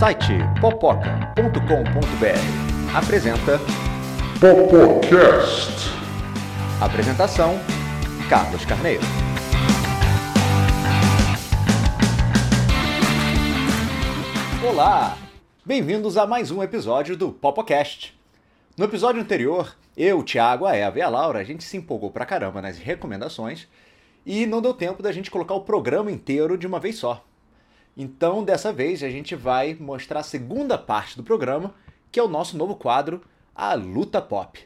site popoca.com.br apresenta Popocast. Apresentação Carlos Carneiro. Olá! Bem-vindos a mais um episódio do Popocast. No episódio anterior, eu, o Thiago, a Eva e a Laura, a gente se empolgou pra caramba nas recomendações e não deu tempo da gente colocar o programa inteiro de uma vez só. Então, dessa vez, a gente vai mostrar a segunda parte do programa, que é o nosso novo quadro, a Luta Pop.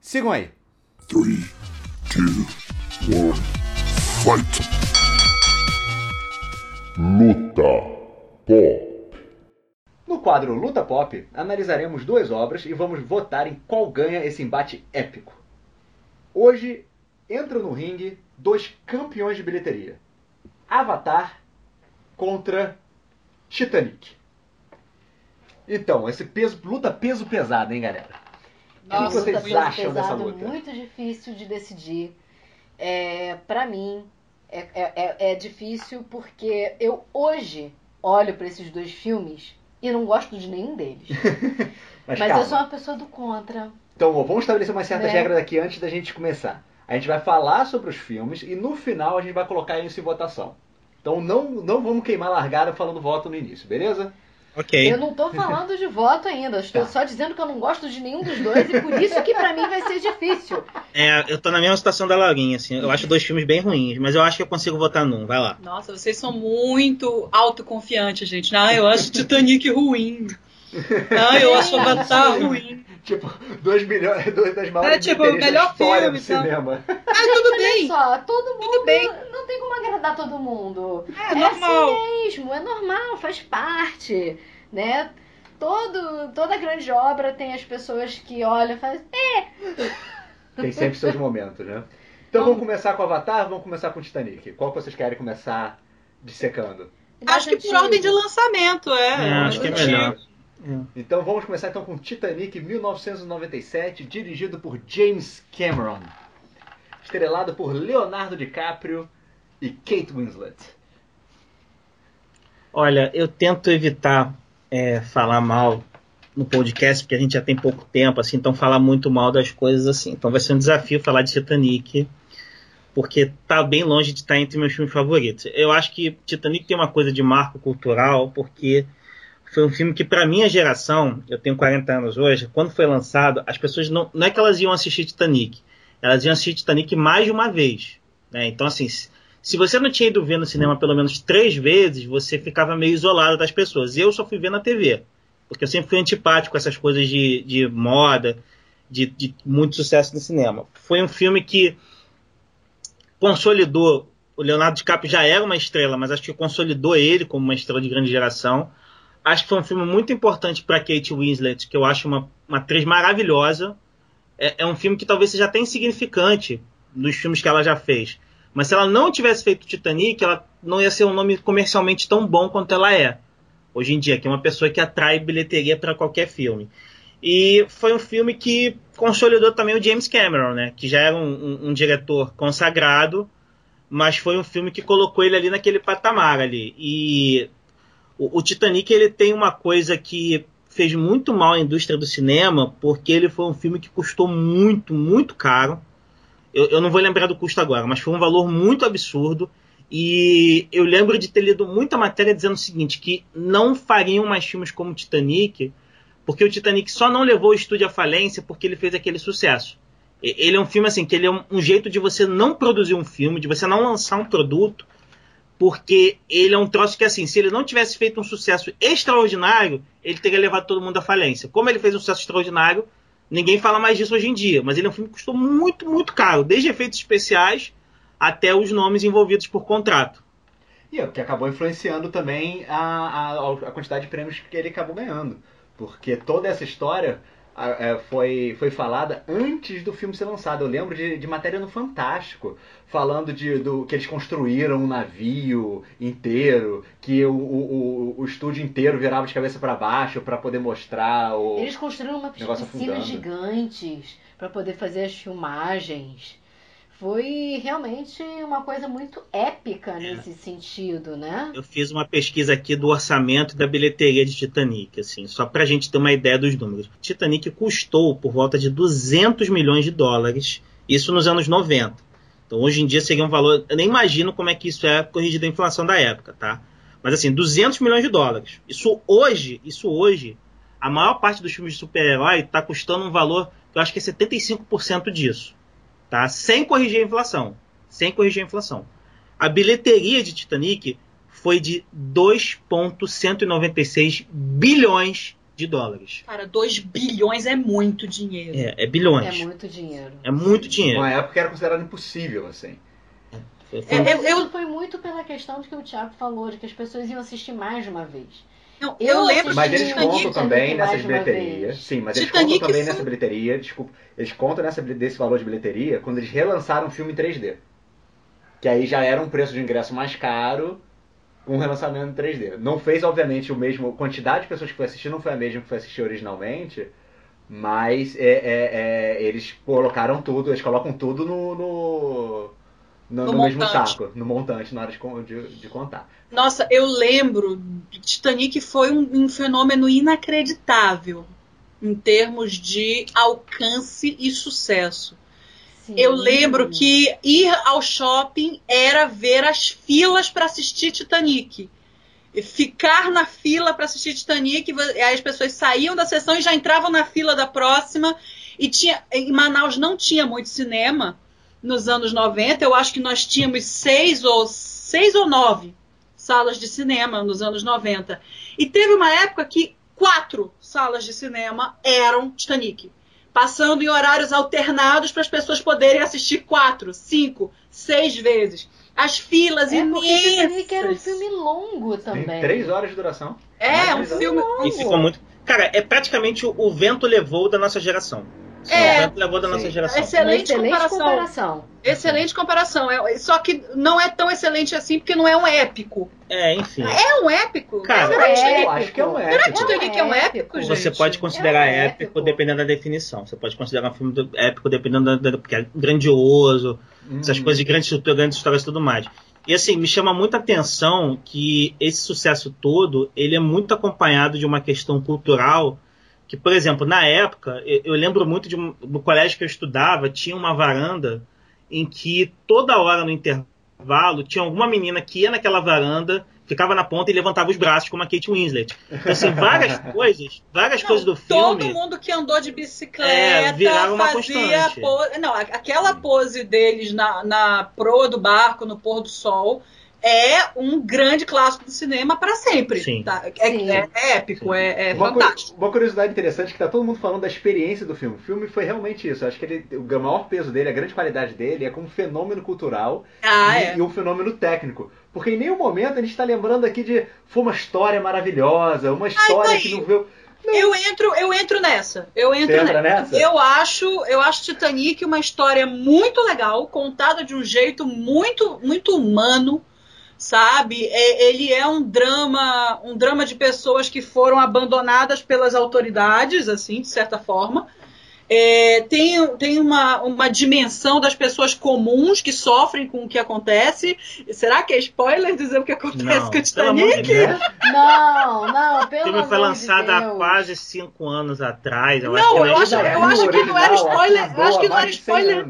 Sigam aí! 3, 2, 1, fight! Luta Pop. No quadro Luta Pop, analisaremos duas obras e vamos votar em qual ganha esse embate épico. Hoje entram no ringue dois campeões de bilheteria: Avatar contra Titanic. Então, esse peso, luta peso pesado, hein, galera? Nossa, o que vocês acham pesado, dessa luta? Muito difícil de decidir. É, para mim, é, é, é- é difícil porque eu hoje olho pra esses dois filmes e não gosto de nenhum deles. Mas, Mas eu sou uma pessoa do contra. Então, vamos estabelecer umas certas Né? regras aqui antes da gente começar. A gente vai falar sobre os filmes e no final a gente vai colocar isso em votação. Então não, não vamos queimar a largada falando voto no início, beleza? Ok. Eu não tô falando de voto ainda. Estou Tá. só dizendo que eu não gosto de nenhum dos dois e por isso que pra mim vai ser difícil. É, eu tô na mesma situação da Laurinha, assim. Eu acho dois filmes bem ruins, mas eu acho que eu consigo votar num. Vai lá. Nossa, vocês são muito autoconfiantes, gente. Ah, eu acho Titanic ruim. Ah, eu acho Avatar ruim. Tipo, dois milhões, dois das maiores É, tipo, bilheterias melhor filme, do então. cinema. Ah, tudo Olha bem. só, todo mundo Tudo bem. não tem como agradar todo mundo. É normal. assim mesmo, é normal, faz parte, né? Todo, toda grande obra tem as pessoas que olham e fazem. Tem sempre seus momentos, né? Então vamos começar com Avatar, vamos começar com Titanic. Qual que vocês querem começar dissecando? Acho que por ordem de lançamento, é. É, acho que é melhor. Então vamos começar então com Titanic 1997, dirigido por James Cameron. Estrelado por Leonardo DiCaprio e Kate Winslet. Olha, eu tento evitar é, falar mal no podcast, porque a gente já tem pouco tempo, assim, então falar muito mal das coisas assim. Então vai ser um desafio falar de Titanic, porque tá bem longe de estar entre meus filmes favoritos. Eu acho que Titanic tem uma coisa de marco cultural, porque foi um filme que, pra minha geração, eu tenho 40 anos hoje, quando foi lançado, as pessoas não, não é que elas iam assistir Titanic, elas iam assistir Titanic mais de uma vez. Né? Então, assim, se- você não tinha ido ver no cinema pelo menos três vezes, você ficava meio isolado das pessoas. Eu só fui ver na TV, porque eu sempre fui antipático com essas coisas de, de moda, de, de muito sucesso no cinema. Foi um filme que consolidou. O Leonardo DiCaprio já era uma estrela, mas acho que consolidou ele como uma estrela de grande geração. Acho que foi um filme muito importante para Kate Winslet, que eu acho uma, uma atriz maravilhosa. É, é um filme que talvez seja até insignificante nos filmes que ela já fez. Mas se ela não tivesse feito Titanic, ela não ia ser um nome comercialmente tão bom quanto ela é hoje em dia, que é uma pessoa que atrai bilheteria para qualquer filme. E foi um filme que consolidou também o James Cameron, né? Que já era um, um- um diretor consagrado, mas foi um filme que colocou ele ali naquele patamar ali. E o, o Titanic ele tem uma coisa que fez muito mal à indústria do cinema, porque ele foi um filme que custou muito, muito caro. Eu, eu não vou lembrar do custo agora, mas foi um valor muito absurdo. E eu lembro de ter lido muita matéria dizendo o seguinte: que não fariam mais filmes como Titanic, porque o Titanic só não levou o estúdio à falência porque ele fez aquele sucesso. Ele é um filme assim, que ele é um jeito de você não produzir um filme, de você não lançar um produto, porque ele é um troço que assim, se ele não tivesse feito um sucesso extraordinário, ele teria levado todo mundo à falência. Como ele fez um sucesso extraordinário, ninguém fala mais disso hoje em dia, mas ele é um filme que custou muito, muito caro, desde efeitos especiais até os nomes envolvidos por contrato. E é o que acabou influenciando também a, a, a quantidade de prêmios que ele acabou ganhando. Porque toda essa história foi, foi falada antes do filme ser lançado. Eu lembro de, de matéria no Fantástico, falando de, do que eles construíram um navio inteiro, que o, o, o, estúdio inteiro virava de cabeça para baixo para poder mostrar o. Eles construíram uma piscina gigantes pra poder fazer as filmagens. Foi realmente uma coisa muito épica É. nesse sentido, né? Eu fiz uma pesquisa aqui do orçamento da bilheteria de Titanic, assim, só pra gente ter uma ideia dos números. Titanic custou por volta de 200 milhões de dólares, isso nos anos 90. Então hoje em dia seria um valor, eu nem imagino como é que isso é corrigido a inflação da época, tá? Mas assim, 200 milhões de dólares. Isso hoje, isso hoje, a maior parte dos filmes de super-herói tá custando um valor que eu acho que é 75% disso, tá? Sem corrigir a inflação, sem corrigir a inflação. A bilheteria de Titanic foi de 2,196 bilhões de dólares. Cara, 2 bilhões é muito dinheiro. É, é É bilhões. muito dinheiro. É muito dinheiro. Uma época era considerado impossível, assim. Foi- foi- É, eu- eu- foi muito pela questão de que o Thiago falou, de que as pessoas iam assistir mais de uma vez. Não, Eu eu lembro Mas eles Titanic, contam também nessas bilheterias. Sim, mas eles Titanic contam também foi- nessa bilheteria, desculpa. Eles contam nessa, desse valor de bilheteria quando eles relançaram o filme em 3D. Que aí já era um preço de ingresso mais caro com o relançamento em 3D. Não fez, obviamente, o mesmo. A quantidade de pessoas que foi assistir não foi a mesma que foi assistir originalmente. Mas é, é, é, eles colocaram tudo, eles colocam tudo no. no, no- No no mesmo saco, no montante, na hora de, de, de contar. Nossa, eu lembro, Titanic foi um, um fenômeno inacreditável em termos de alcance e sucesso. Sim. Eu lembro que ir ao shopping era ver as filas para assistir Titanic. Ficar na fila para assistir Titanic, aí as pessoas saíam da sessão e já entravam na fila da próxima. E tinha, em Manaus não tinha muito cinema nos anos 90. Eu acho que nós tínhamos seis ou seis ou nove salas de cinema nos anos 90. E teve uma época que quatro salas de cinema eram Titanic passando em horários alternados para as pessoas poderem assistir quatro, cinco, seis vezes. As filas É porque Titanic era um imensas. filme longo Tem também. três horas de duração. É, um filme. E ficou muito. Cara, é praticamente o, o vento levou da nossa geração. É. o vento levou da nossa geração. Excelente, excelente comparação. comparação. Excelente comparação. É, só que não é tão excelente assim porque não é um épico. É, enfim. É um épico? Cara, Será que Eu acho que é um Será épico. que Titanic é um épico, gente? Você pode considerar É um épico, épico. dependendo da definição. Você pode considerar um filme do- épico dependendo da, porque é grandioso, essas Hum. coisas de grande estrutura, grandes histórias e tudo mais. E assim, me chama muita atenção que esse sucesso todo, ele é muito acompanhado de uma questão cultural que, por exemplo, na época, eu, lembro muito de um, no colégio que eu estudava, tinha uma varanda em que toda hora no intervalo tinha alguma menina que ia naquela varanda, ficava na ponta e levantava os braços, como a Kate Winslet. Então, assim, várias coisas, várias Não, coisas do Todo filme. mundo que andou de É, bicicleta viraram uma fazia pose. Não, aquela pose deles na, na proa do barco, no pôr do sol, é um grande clássico do cinema para sempre. Sim. tá? É, Sim. é- é épico, Sim. é, é Uma, cu- fantástico. uma curiosidade interessante é que tá todo mundo falando da experiência do filme. O filme foi realmente isso. Eu acho que ele, o maior peso dele, a grande qualidade dele é como fenômeno cultural Ah, e, é. e um fenômeno técnico. Porque em nenhum momento a gente está lembrando aqui de foi uma história maravilhosa, uma história aí. que não viu. Eu entro, eu entro nessa. Eu entro nessa. nessa? Eu acho, eu acho Titanic uma história muito legal, contada de um jeito muito, muito humano, sabe? É- ele é um drama, um drama de pessoas que foram abandonadas pelas autoridades, assim, de certa forma. É, tem tem uma, uma dimensão das pessoas comuns que sofrem com o que acontece. Será que é spoiler dizer o que acontece Não, com o de Titanic? Deus. Não, não, O pelo filme amor foi lançado de há quase cinco anos atrás. Eu Não, acho que eu acho- eu acho que não era spoiler, eu acho que não era spoiler.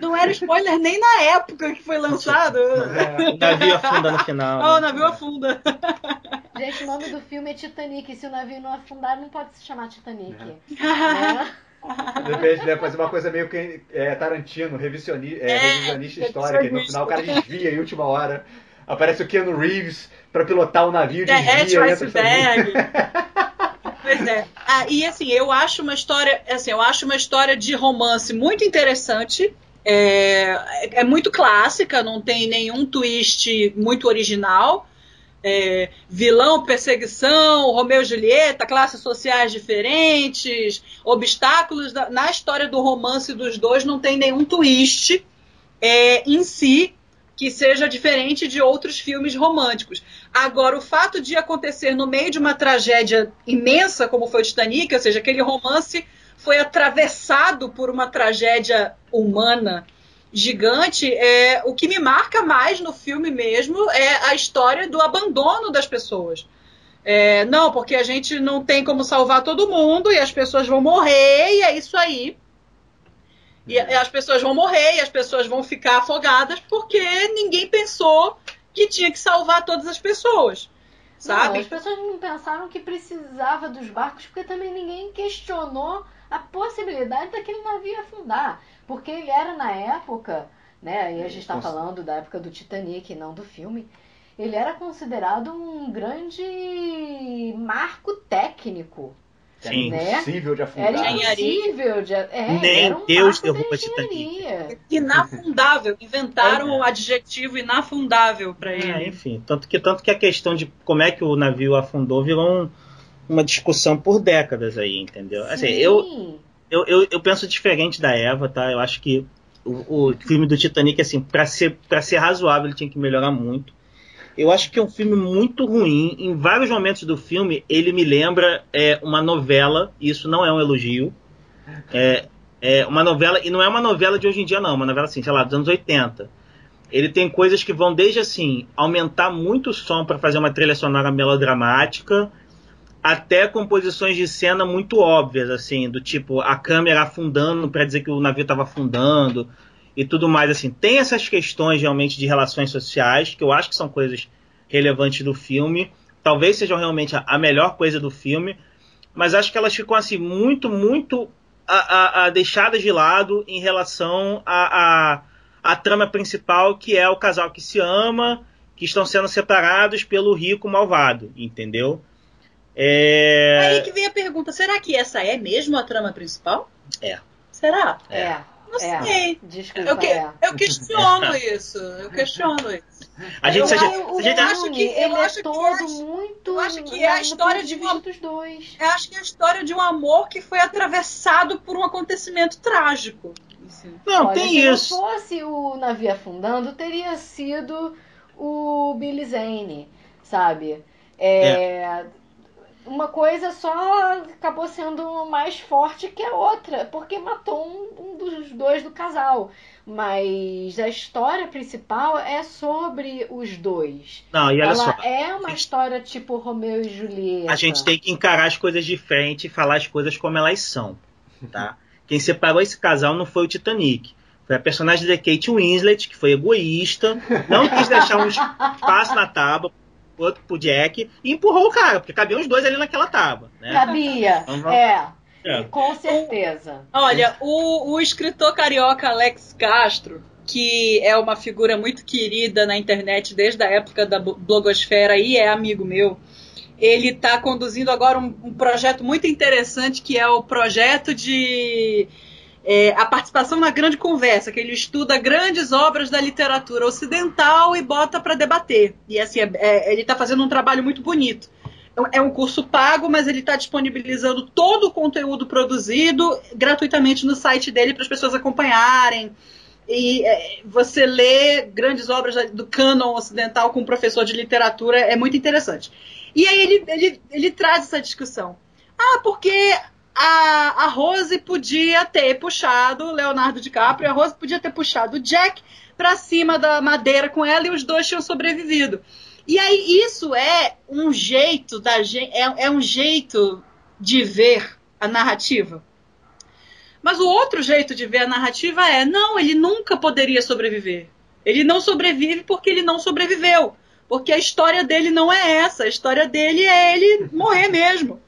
Não era spoiler nem na época que foi lançado. O navio afunda no final. Ah, o né? navio afunda. Gente, o nome do filme é Titanic. Se o navio não afundar, não pode se chamar Titanic. É. Né? De repente, né, fazer uma coisa meio que é, Tarantino, revisioni, é, É, revisionista histórica, e no final o cara desvia em última hora. Aparece o Keanu Reeves pra pilotar o navio, Derrete desvia o iceberg. Pois é. Ah, e assim, eu acho uma história, assim, eu acho uma história de romance muito interessante. É, é muito clássica, não tem nenhum twist muito original. É, vilão, perseguição, Romeu e Julieta, classes sociais diferentes, obstáculos. da- na história do romance dos dois não tem nenhum twist é, em si que seja diferente de outros filmes românticos. Agora, o fato de acontecer no meio de uma tragédia imensa, como foi o Titanic, ou seja, aquele romance foi atravessado por uma tragédia humana gigante, é, o que me marca mais no filme mesmo é a história do abandono das pessoas. É, não, porque a gente não tem como salvar todo mundo e as pessoas vão morrer e é isso aí. E, e as pessoas vão morrer e as pessoas vão ficar afogadas porque ninguém pensou que tinha que salvar todas as pessoas. Sabe? Não, as pessoas não pensaram que precisava dos barcos porque também ninguém questionou a possibilidade daquele navio afundar. Porque ele era na época, né? E a gente está Cons- falando da época do Titanic, não do filme. Ele era considerado um grande marco técnico. Era Sim. Né? impossível de afundar. Era Engenharia. impossível de. É, Nem era um Deus da Titanic. Inafundável. Inventaram É. o adjetivo inafundável para É, ele. enfim, tanto que, tanto que a questão de como é que o navio afundou virou um- uma discussão por décadas aí, entendeu? Assim, eu, Sim. Eu, eu, eu penso diferente da Eva, tá? Eu acho que o, o filme do Titanic, assim, pra ser, pra ser razoável, ele tinha que melhorar muito. Eu acho que é um filme muito ruim. Em vários momentos do filme, ele me lembra é, uma novela, e isso não é um elogio. É, é uma novela, e não é uma novela de hoje em dia, não, uma novela assim, sei lá, dos anos 80. Ele tem coisas que vão desde assim, aumentar muito o som para fazer uma trilha sonora melodramática, até composições de cena muito óbvias, assim, do tipo a câmera afundando para dizer que o navio estava afundando e tudo mais, assim. Tem essas questões realmente de relações sociais, que eu acho que são coisas relevantes do filme. Talvez sejam realmente a, a melhor coisa do filme, mas acho que elas ficam assim muito, muito a, a- deixadas de lado em relação à a, trama principal, que é o casal que se ama, que estão sendo separados pelo rico malvado, entendeu? É... Aí que vem a pergunta: será que essa é mesmo a trama principal? É. Será? É. Não É. sei. Desculpa, Eu, que- é. eu questiono isso. Eu questiono isso. A gente, Eu se a gente- se a acho que- eu ele acho é que todo é a- muito. eu acho que é a história de uma- dos dois. Eu acho que é a história de um amor que foi atravessado por um acontecimento trágico. assim. Não, Olha, tem se isso. não fosse o navio afundando, teria sido o Billy Zane, sabe? É, Uma coisa só acabou sendo mais forte que a outra, porque matou um, um dos dois do casal. Mas a história principal é sobre os dois. Não, e olha Ela só. é uma gente- história tipo Romeu e Julieta. A gente tem que encarar as coisas de frente e falar as coisas como elas são, tá? Quem separou esse casal não foi o Titanic. Foi a personagem da Kate Winslet, que foi egoísta, não quis deixar um espaço na tábua outro pro Jack e empurrou o cara, porque cabiam os dois ali naquela tábua, né? Cabia, Uhum. é, É. com certeza. Olha, o, o escritor carioca Alex Castro, que é uma figura muito querida na internet desde a época da blo- blogosfera e é amigo meu, ele está conduzindo agora um, um projeto muito interessante que é o projeto de é, a participação na grande conversa, que ele estuda grandes obras da literatura ocidental e bota para debater. E assim, é- é- ele está fazendo um trabalho muito bonito. É um curso pago, mas ele está disponibilizando todo o conteúdo produzido gratuitamente no site dele para as pessoas acompanharem. E é, você lê grandes obras do cânon ocidental com um professor de literatura é muito interessante. E aí ele, ele, ele traz essa discussão. Ah, porque a, a Rose podia ter puxado Leonardo DiCaprio, a Rose podia ter puxado o Jack para cima da madeira com ela e os dois tinham sobrevivido. E aí isso é um jeito da gente, é, é um jeito de ver a narrativa. Mas o outro jeito de ver a narrativa é, não, ele nunca poderia sobreviver. Ele não sobrevive porque ele não sobreviveu. Porque a história dele não é essa. A história dele é ele morrer mesmo.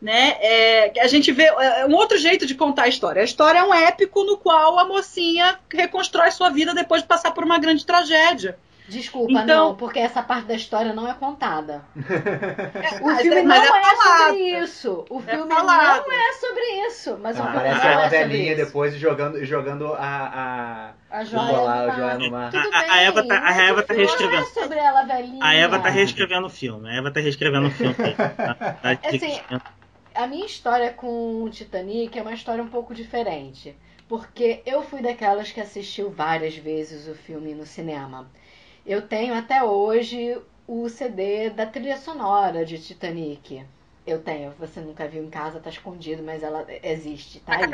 Né? É, a gente vê é um outro jeito de contar a história. A história é um épico no qual a mocinha reconstrói sua vida depois de passar por uma grande tragédia. Desculpa, Então- não, porque essa parte da história não é contada. O Mas filme é- mas não é é, sobre isso. O É filme falado. não é sobre isso. Mas filme aparece não ela é sobre velhinha depois jogando, jogando a. A a joia, lá, no joia mar. no mar. Tudo A- a bem, Eva tá- a Eva tá filme reescrevendo. Não é sobre ela velhinha. A Eva tá reescrevendo o filme. A Eva tá reescrevendo o filme. Tá- tá- Assim, A minha história com o Titanic é uma história um pouco diferente. Porque eu fui daquelas que assistiu várias vezes o filme no cinema. Eu tenho até hoje o CD da trilha sonora de Titanic. Eu tenho, você nunca viu em casa, tá escondido, mas ela existe, tá aí.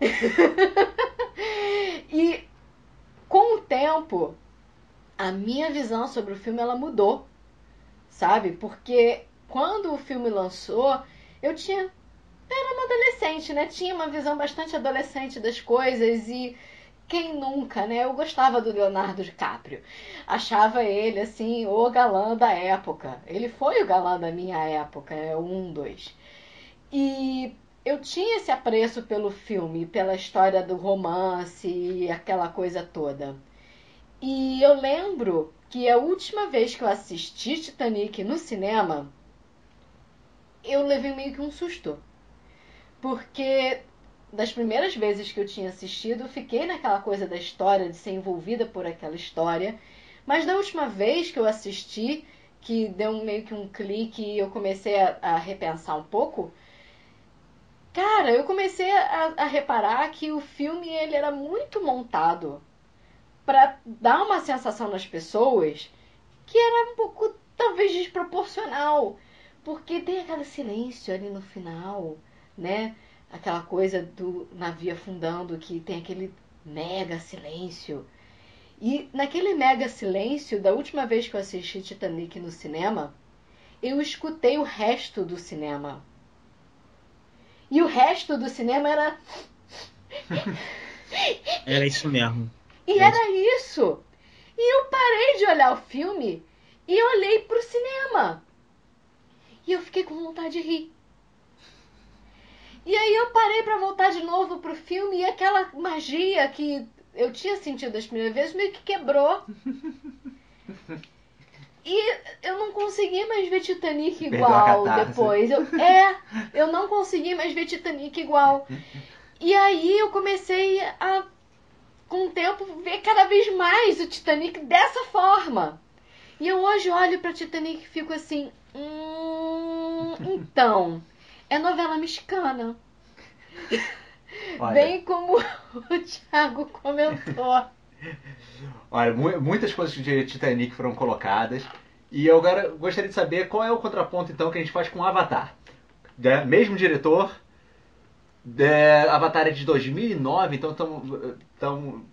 e tempo, a minha visão sobre o filme ela mudou, sabe? Porque quando o filme lançou, eu tinha era uma adolescente, né? Tinha uma visão bastante adolescente das coisas e quem nunca, né? Eu gostava do Leonardo DiCaprio. Achava ele, assim, o galã da época. Ele foi o galã da minha época, é um, dois. E eu tinha esse apreço pelo filme, pela história do romance e aquela coisa toda. E eu lembro que a última vez que eu assisti Titanic no cinema, eu levei meio que um susto. Porque das primeiras vezes que eu tinha assistido, fiquei naquela coisa da história, de ser envolvida por aquela história. Mas da última vez que eu assisti, que deu meio que um clique e eu comecei a, a repensar um pouco, cara, eu comecei a, a, reparar que o filme ele era muito montado para dar uma sensação nas pessoas que era um pouco talvez desproporcional, porque tem aquele silêncio ali no final, né? aquela coisa do navio afundando que tem aquele mega silêncio. E naquele mega silêncio, da última vez que eu assisti Titanic no cinema, eu escutei o resto do cinema. E o resto do cinema era. Era isso mesmo. E era isso. E eu parei de olhar o filme e olhei pro cinema. E eu fiquei com vontade de rir. E aí eu parei para voltar de novo pro filme e aquela magia que eu tinha sentido as primeiras vezes meio que quebrou. E eu não consegui mais ver Titanic igual depois. Eu, é, eu não consegui mais ver Titanic igual. E aí eu comecei a, com o tempo, ver cada vez mais o Titanic dessa forma. E eu hoje olho pra Titanic e fico assim. Hum, então é novela mexicana. Olha. Bem como o Thiago comentou. Olha, muitas coisas de Titanic foram colocadas. E eu agora gostaria de saber qual é o contraponto então que a gente faz com Avatar. É, mesmo diretor, é, Avatar é de 2009, então estamos. Tão...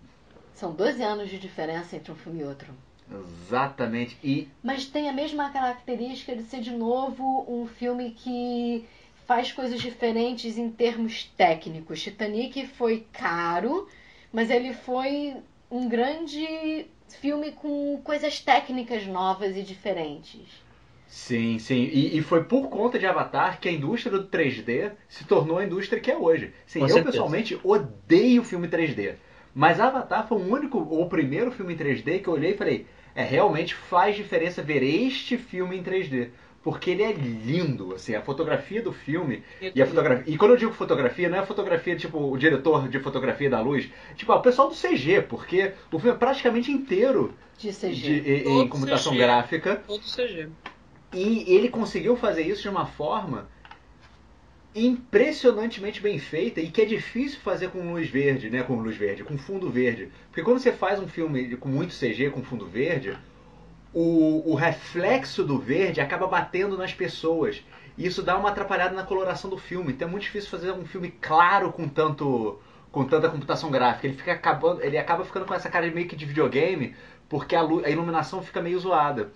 São 12 anos de diferença entre um filme e outro. Exatamente. E... Mas tem a mesma característica de ser de novo um filme que faz coisas diferentes em termos técnicos. Titanic foi caro, mas ele foi um grande filme com coisas técnicas novas e diferentes. Sim, sim. E, e, foi por conta de Avatar que a indústria do 3D se tornou a indústria que é hoje. Sim, Com eu certeza. pessoalmente odeio filme 3D. Mas Avatar foi o único, ou o primeiro filme em 3D que eu olhei e falei, é, realmente faz diferença ver este filme em 3D porque ele é lindo, assim, a fotografia do filme e a fotografia. E quando eu digo fotografia, não é fotografia tipo o diretor de fotografia da luz, tipo, é o pessoal do CG, porque o filme é praticamente inteiro de CG. De, em, em computação CG. gráfica. Todo CG. E ele conseguiu fazer isso de uma forma impressionantemente bem feita e que é difícil fazer com luz verde, né, com luz verde, com fundo verde. Porque quando você faz um filme com muito CG, com fundo verde, o, o reflexo do verde acaba batendo nas pessoas. E isso dá uma atrapalhada na coloração do filme. Então é muito difícil fazer um filme claro com tanto com tanta computação gráfica. Ele fica acabando, ele acaba ficando com essa cara meio que de videogame, porque a, a iluminação fica meio zoada.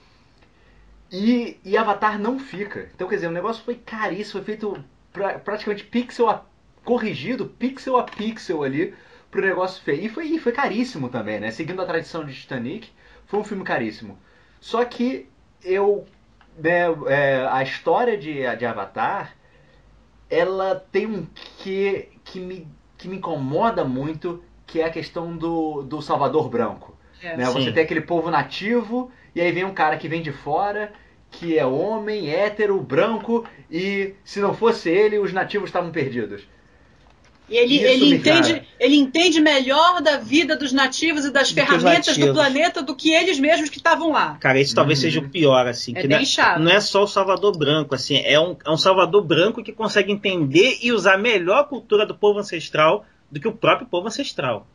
E, e Avatar não fica. Então, quer dizer, o negócio foi caríssimo, foi feito pra, praticamente pixel a, corrigido, pixel a pixel ali, pro negócio feio. E foi, e foi caríssimo também, né? Seguindo a tradição de Titanic, foi um filme caríssimo. Só que eu. Né, é, a história de, de Avatar ela tem um que que me, que me incomoda muito, que é a questão do, do Salvador Branco. É, né? Você tem aquele povo nativo, e aí vem um cara que vem de fora, que é homem, hétero, branco, e se não fosse ele, os nativos estavam perdidos. E ele, ele, entende, ele entende melhor da vida dos nativos e das do ferramentas do planeta do que eles mesmos que estavam lá. Cara, isso talvez seja o uhum. pior, assim. É bem não, chato. Não é só o Salvador Branco, assim, é um, é um Salvador Branco que consegue entender e usar melhor a cultura do povo ancestral do que o próprio povo ancestral.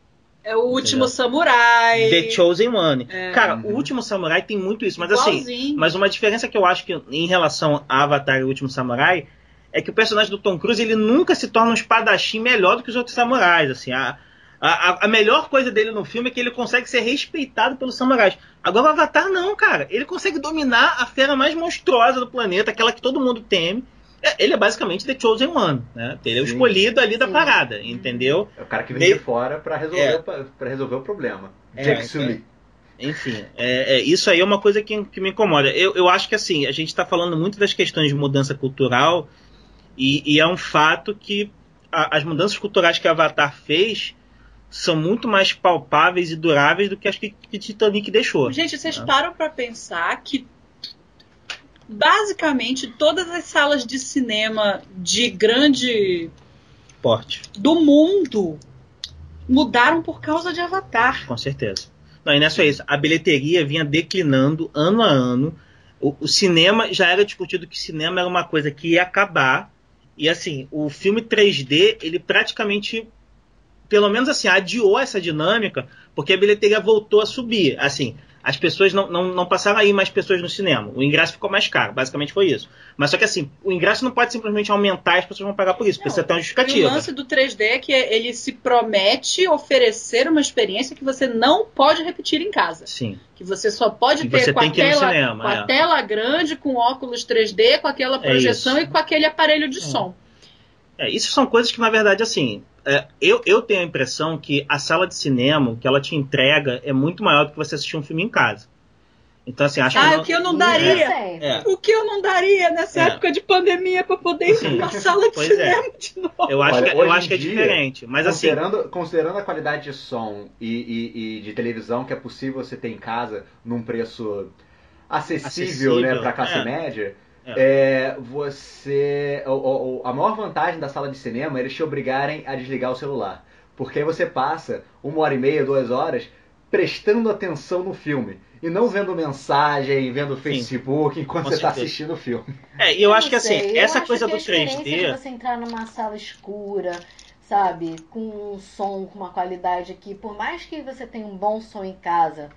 É o último Entendeu? samurai. The Chosen One. É. Cara, o último samurai tem muito isso, mas assim, Igualzinho. assim. Mas uma diferença que eu acho que em relação a Avatar e o último samurai é que o personagem do Tom Cruise ele nunca se torna um espadachim melhor do que os outros samurais. Assim, A, a, a melhor coisa dele no filme é que ele consegue ser respeitado pelos samurais. Agora o Avatar não, cara. Ele consegue dominar a fera mais monstruosa do planeta, aquela que todo mundo teme. É, Ele é basicamente The Chosen One, né? Ele é o escolhido ali da Sim. parada, entendeu? É o cara que vem Meio- de fora pra resolver, É. pra resolver o problema. É, é. Sully. Enfim, é, é, isso aí é uma coisa que, que me incomoda. Eu, eu acho que assim, a gente está falando muito das questões de mudança cultural e, e é um fato que a- as mudanças culturais que Avatar fez são muito mais palpáveis e duráveis do que as que, que Titanic deixou. Gente, vocês Ah. param pra pensar que basicamente todas as salas de cinema de grande Porte, do mundo mudaram por causa de Avatar. com certeza. Não, e não é só isso. A bilheteria vinha declinando ano a ano. O, o cinema já era discutido que cinema era uma coisa que ia acabar. E assim, o filme 3D, ele praticamente, pelo menos assim, adiou essa dinâmica, porque a bilheteria voltou a subir. Assim, as pessoas não, não, não passaram a ir mais pessoas no cinema. O ingresso ficou mais caro, basicamente foi isso. Mas só que assim, o ingresso não pode simplesmente aumentar e as pessoas vão pagar por isso, Não, precisa ter uma E o justificativa. lance do 3D é que ele se promete oferecer uma experiência que você não pode repetir em casa. Sim. Que você só pode E ter com, no aquela, cinema, com a é. tela grande, com óculos 3D, com aquela projeção isso. e com aquele aparelho de É. som. É, isso são coisas que, na verdade, assim, é, eu, eu tenho a impressão que a sala de cinema, o que ela te entrega, é muito maior do que você assistir um filme em casa. Então, assim, acho Ah, que. o que eu não daria. sempre. É, O que eu não daria nessa É. época de pandemia pra poder ir Sim. numa sala de Pois cinema de novo? eu acho, Olha, que, eu acho que é dia, diferente. Mas, assim, considerando, considerando a qualidade de som e, e- e de televisão que é possível você ter em casa num preço acessível, Acessível, né, para classe é. média, É. é, você o- o- a maior vantagem da sala de cinema é eles te obrigarem a desligar o celular, porque aí você passa uma hora e meia, duas horas prestando atenção no filme e não vendo mensagem, vendo Facebook enquanto Com você está assistindo o filme. é, e eu, acho que, assim, sei, essa coisa que do a experiência 3D. De você entrar numa sala escura, sabe, com um som, com uma qualidade que, por mais que você tenha um bom som em casa,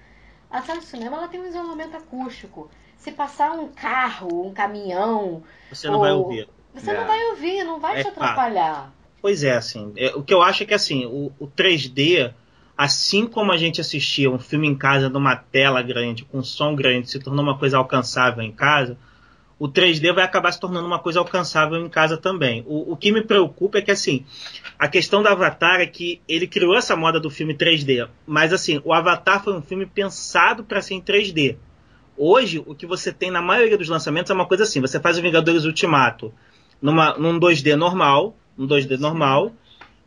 a sala de cinema ela tem um isolamento acústico. Se passar um carro, um caminhão, Você não vai ou- ouvir. você É. não vai ouvir, não vai É te fato. atrapalhar. Pois é, assim. é, o que eu acho é que assim, o, o 3D, assim como a gente assistia um filme em casa numa tela grande, com som grande, se tornou uma coisa alcançável em casa, o 3D vai acabar se tornando uma coisa alcançável em casa também. O, o que me preocupa é que assim, a questão do Avatar é que ele criou essa moda do filme 3D, mas assim, o Avatar foi um filme pensado para ser em 3D. Hoje, o que você tem na maioria dos lançamentos é uma coisa assim: você faz o Vingadores Ultimato numa, num 2D normal, um 2D normal,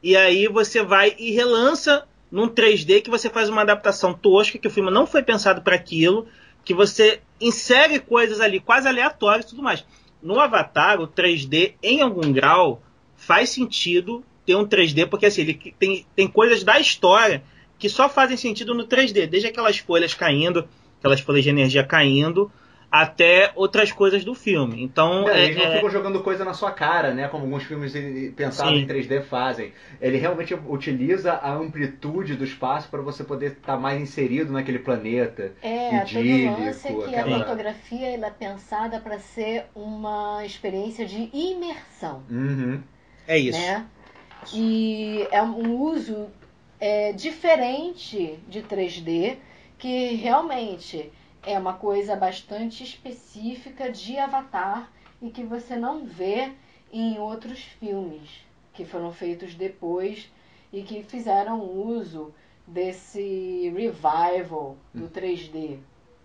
e aí você vai e relança num 3D que você faz uma adaptação tosca, que o filme não foi pensado para aquilo, que você insere coisas ali quase aleatórias e tudo mais. No Avatar, o 3D, em algum grau, faz sentido ter um 3D, porque assim, ele tem, tem coisas da história que só fazem sentido no 3D, desde aquelas folhas caindo, aquelas folhas de energia caindo, até outras coisas do filme. Então, É, é, eles não é- ficam jogando coisa na sua cara, né? Como alguns filmes pensados Sim. em 3D fazem. Ele realmente utiliza a amplitude do espaço para você poder estar mais inserido naquele planeta. É, todo idílico, lance é que a aquela- fotografia ela é pensada para ser uma experiência de imersão. Uhum. é isso. né? E é um uso é, diferente de 3D, que realmente é uma coisa bastante específica de Avatar e que você não vê em outros filmes que foram feitos depois e que fizeram uso desse revival do 3D.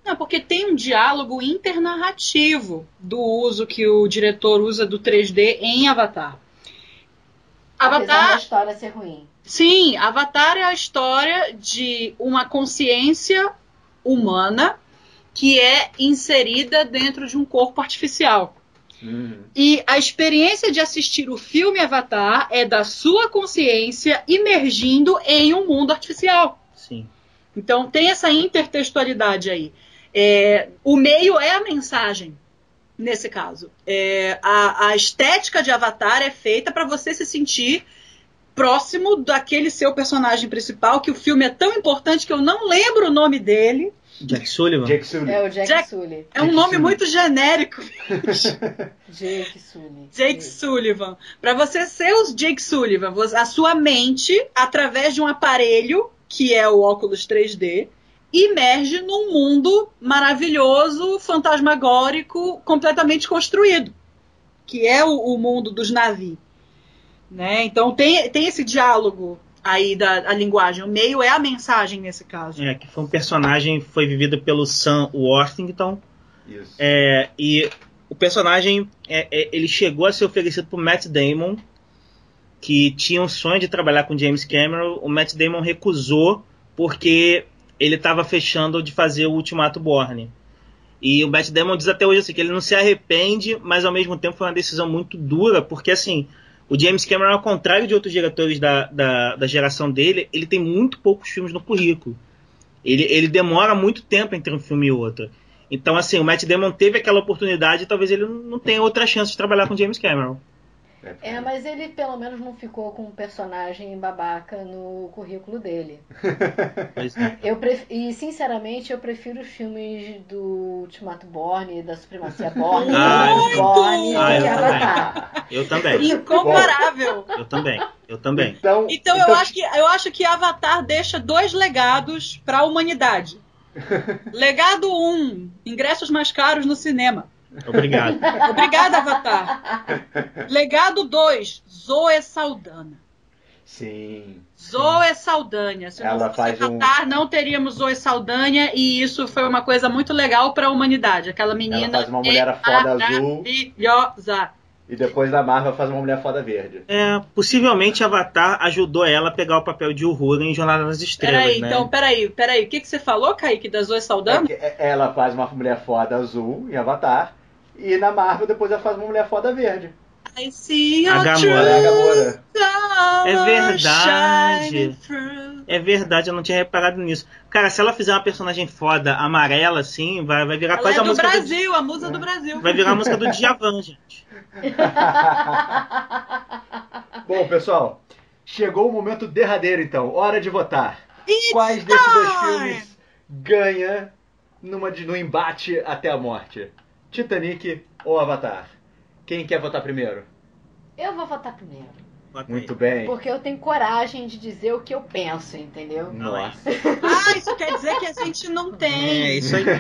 Não, porque tem um diálogo internarrativo do uso que o diretor usa do 3D em Avatar. Apesar da Avatar, história ser ruim. Sim, Avatar é a história de uma consciência humana que é inserida dentro de um corpo artificial. Uhum. E a experiência de assistir o filme Avatar é da sua consciência imergindo em um mundo artificial. Sim. Então tem essa intertextualidade aí. É, o meio é a mensagem, nesse caso. É, a, a estética de Avatar é feita para você se sentir próximo daquele seu personagem principal, que o filme é tão importante que eu não lembro o nome dele, Jack Sullivan? Jake Sully. É o Jack, Jack- Sully. É um nome Sully. muito genérico. Jake Sully. Jake Sullivan. Para você ser o Jake Sullivan, a sua mente, através de um aparelho, que é o óculos 3D, imerge num mundo maravilhoso, fantasmagórico, completamente construído, que é o, o mundo dos navios. Né? Então tem, tem esse diálogo aí da a linguagem. O meio é a mensagem nesse caso. É, que foi um personagem que foi vivido pelo Sam Worthington. Isso. É, e o personagem, é, é, ele chegou a ser oferecido por Matt Damon, que tinha um sonho de trabalhar com James Cameron. O Matt Damon recusou porque ele estava fechando de fazer o Ultimato Borne. E o Matt Damon diz até hoje assim, que ele não se arrepende, mas ao mesmo tempo foi uma decisão muito dura, porque assim, o James Cameron, ao contrário de outros diretores da, da, da geração dele, ele tem muito poucos filmes no currículo. Ele, ele demora muito tempo entre um filme e outro. Então, assim, o Matt Damon teve aquela oportunidade e talvez ele não tenha outra chance de trabalhar com James Cameron. É, mas ele pelo menos não ficou com um personagem babaca no currículo dele. É. Eu pref... E sinceramente eu prefiro os filmes do Ultimato Borne, da Supremacia Borne, Ah, do Borne Ah, do eu. Avatar. eu também, Incomparável. eu também, eu também. Então, Então, eu, acho que, eu acho que Avatar deixa dois legados para a humanidade. Legado 1, um, ingressos mais caros no cinema. Obrigado. Obrigada, Avatar. Legado 2, Zoe Saldana. Sim. Zoe Saldanha. Se Ela não fosse faz um- Avatar, não teríamos Zoe Saldanha e isso foi uma coisa muito legal para a humanidade. Aquela menina Ela faz uma mulher foda azul. maravilhosa. E depois da Marvel faz uma mulher foda verde. É, possivelmente Avatar ajudou ela a pegar o papel de Uhura em Jornada nas Estrelas, Peraí, né? então, peraí, peraí. O que, que você falou, Kaique, da Zoe É Saldana? que ela faz uma mulher foda azul em Avatar. E na Marvel depois ela faz uma mulher foda verde. I see A Gamora. é a Gamora. É verdade. É verdade, eu não tinha reparado nisso. Cara, se ela fizer uma personagem foda, amarela, assim, vai, vai virar Ela quase é a do música Brasil, a musa do Brasil. do. Vai virar a música do Djavan, gente. Bom, pessoal, chegou o momento derradeiro então. Hora de votar. Quais desses dois filmes ganha numa, de- no embate até a morte? Titanic ou Avatar? Quem quer votar primeiro? Eu vou votar primeiro. Muito bem. Porque eu tenho coragem de dizer o que eu penso, entendeu? Nossa. Ah, isso quer dizer que a gente não tem. É, isso aí.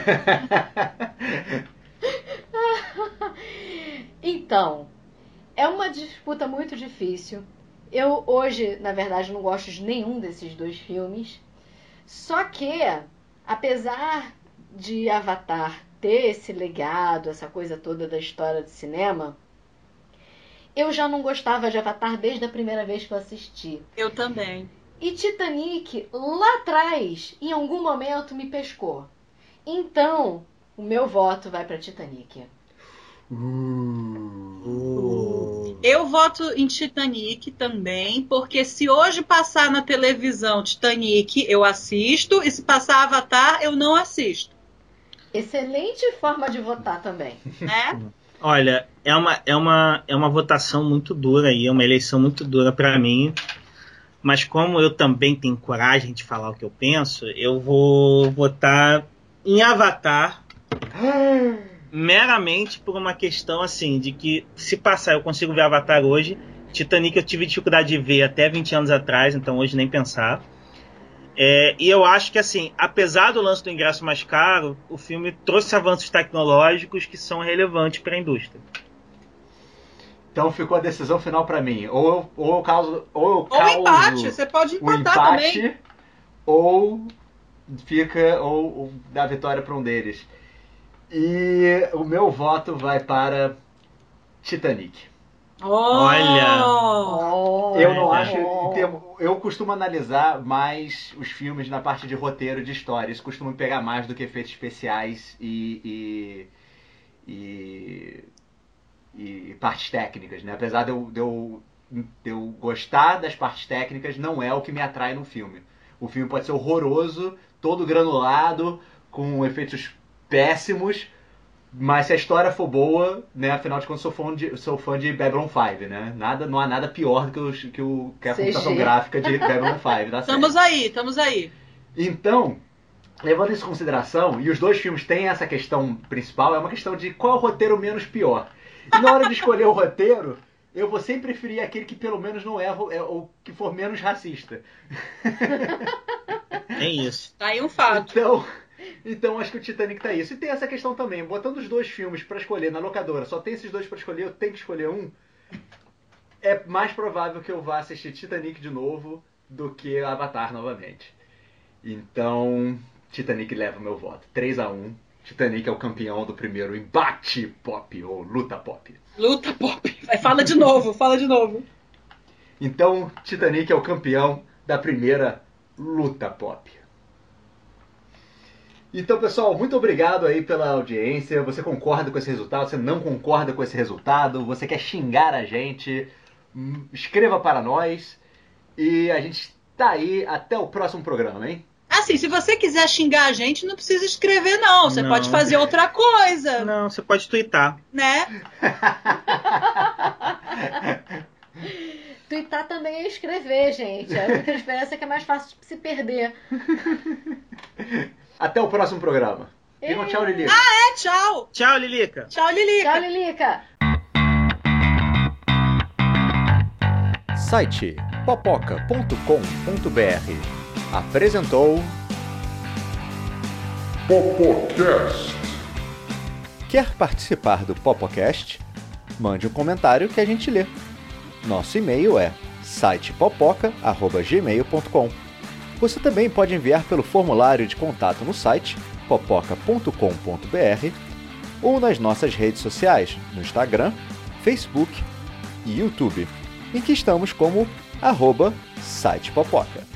Então, é uma disputa muito difícil. Eu hoje, na verdade, não gosto de nenhum desses dois filmes. Só que, apesar de Avatar ter esse legado, essa coisa toda da história do cinema, eu já não gostava de Avatar desde a primeira vez que eu assisti. Eu também. E Titanic, lá atrás, em algum momento, me pescou. Então, o meu voto vai para Titanic. Uh. Eu voto em Titanic também, porque se hoje passar na televisão Titanic, eu assisto, e se passar Avatar, eu não assisto. Excelente forma de votar também. Né? Olha, é uma, é, uma, é uma votação muito dura aí, é uma eleição muito dura pra mim. Mas como eu também tenho coragem de falar o que eu penso, eu vou votar em Avatar meramente por uma questão assim, de que se passar eu consigo ver Avatar hoje. Titanic eu tive dificuldade de ver até 20 anos atrás, então hoje nem pensar. É, e eu acho que assim, apesar do lance do ingresso mais caro, o filme trouxe avanços tecnológicos que são relevantes para a indústria. Então ficou a decisão final pra mim. Ou eu, ou eu causo. Ou eu Ou causo empate, você pode o empatar também. empate, ou fica. Ou, ou dá vitória pra um deles. E o meu voto vai para Titanic. Olha. Oh. Oh, Eu não É. acho. Eu costumo analisar mais os filmes na parte de roteiro de história. Isso costuma me pegar mais do que efeitos especiais e. e, e, e partes técnicas, né? Apesar de eu, de, eu, de eu gostar das partes técnicas, não é o que me atrai no filme. O filme pode ser horroroso, todo granulado, com efeitos péssimos, mas se a história for boa, né? Afinal de contas, sou fã de, sou fã de Babylon 5, né? Nada, não há nada pior do que, os, que, o, que a CG. computação gráfica de Babylon 5. Da série. Estamos aí, estamos aí. Então, levando isso em consideração, e os dois filmes têm essa questão principal, é uma questão de qual é o roteiro menos pior. E na hora de escolher o roteiro, eu vou sempre preferir aquele que pelo menos não erra é, ou que for menos racista. É isso. Tá aí um fato. Então, então acho que o Titanic tá isso. E tem essa questão também, botando os dois filmes pra escolher na locadora, só tem esses dois pra escolher, eu tenho que escolher um. É mais provável que eu vá assistir Titanic de novo do que Avatar novamente. Então, Titanic leva o meu voto. 3 a 1 Titanic é o campeão do primeiro embate pop, ou luta pop. Luta pop. Vai, fala de novo, fala de novo. Então, Titanic é o campeão da primeira luta pop. Então, pessoal, muito obrigado aí pela audiência. Você concorda com esse resultado? Você não concorda com esse resultado? Você quer xingar a gente? Hum, Escreva para nós. E a gente tá aí até o próximo programa, hein? Assim, se você quiser xingar a gente, não precisa escrever, não. Você Não. pode fazer outra coisa, Não, você pode twittar. né? Tuitar também é escrever, gente. A única diferença é que é mais fácil de se perder. Até o próximo programa. Digam tchau, Lili. É, tchau. Tchau, Lilica. Tchau, Lilica. Tchau, Lilica! Site popoca.com.br apresentou Popocast. Quer participar do Popocast? Mande um comentário que a gente lê. Nosso e-mail é sitepopoca@gmail.com. Você também pode enviar pelo formulário de contato no site popoca.com.br ou nas nossas redes sociais, no Instagram, Facebook e YouTube, em que estamos como arroba sitepopoca.